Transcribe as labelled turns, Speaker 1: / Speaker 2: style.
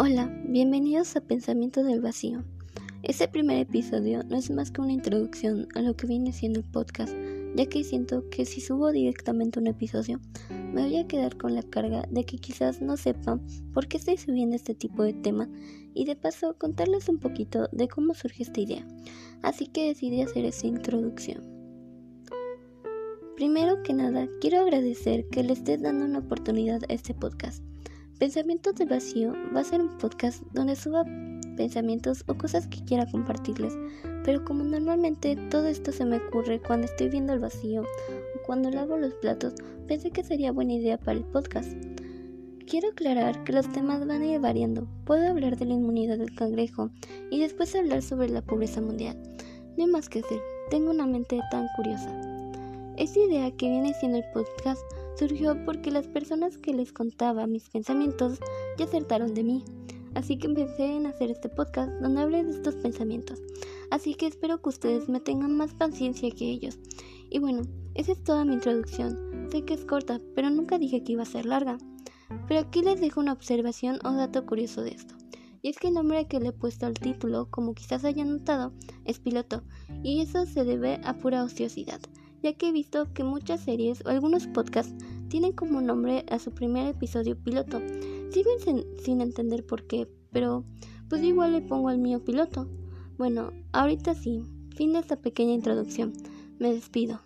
Speaker 1: Hola, bienvenidos a Pensamiento del Vacío. Este primer episodio no es más que una introducción a lo que viene siendo el podcast, ya que siento que si subo directamente un episodio, me voy a quedar con la carga de que quizás no sepan por qué estoy subiendo este tipo de tema y de paso contarles un poquito de cómo surge esta idea. Así que decidí hacer esta introducción. Primero que nada, quiero agradecer que le estés dando una oportunidad a este podcast Pensamientos del Vacío va a ser un podcast donde suba pensamientos o cosas que quiera compartirles, pero como normalmente todo esto se me ocurre cuando estoy viendo el vacío o cuando lavo los platos, pensé que sería buena idea para el podcast. Quiero aclarar que los temas van a ir variando. Puedo hablar de la inmunidad del cangrejo y después hablar sobre la pobreza mundial. No hay más que hacer, tengo una mente tan curiosa. Esta idea que viene siendo el podcast surgió porque las personas que les contaba mis pensamientos ya acertaron de mí. Así que empecé en hacer este podcast donde hablé de estos pensamientos. Así que espero que ustedes me tengan más paciencia que ellos. Y bueno, esa es toda mi introducción. Sé que es corta, pero nunca dije que iba a ser larga. Pero aquí les dejo una observación o dato curioso de esto. Y es que el nombre que le he puesto al título, como quizás hayan notado, es piloto. Y eso se debe a pura ociosidad ya que he visto que muchas series o algunos podcasts tienen como nombre a su primer episodio piloto. Sigo sin, entender por qué, pero pues igual le pongo al mío piloto. Bueno, ahorita sí, fin de esta pequeña introducción. Me despido.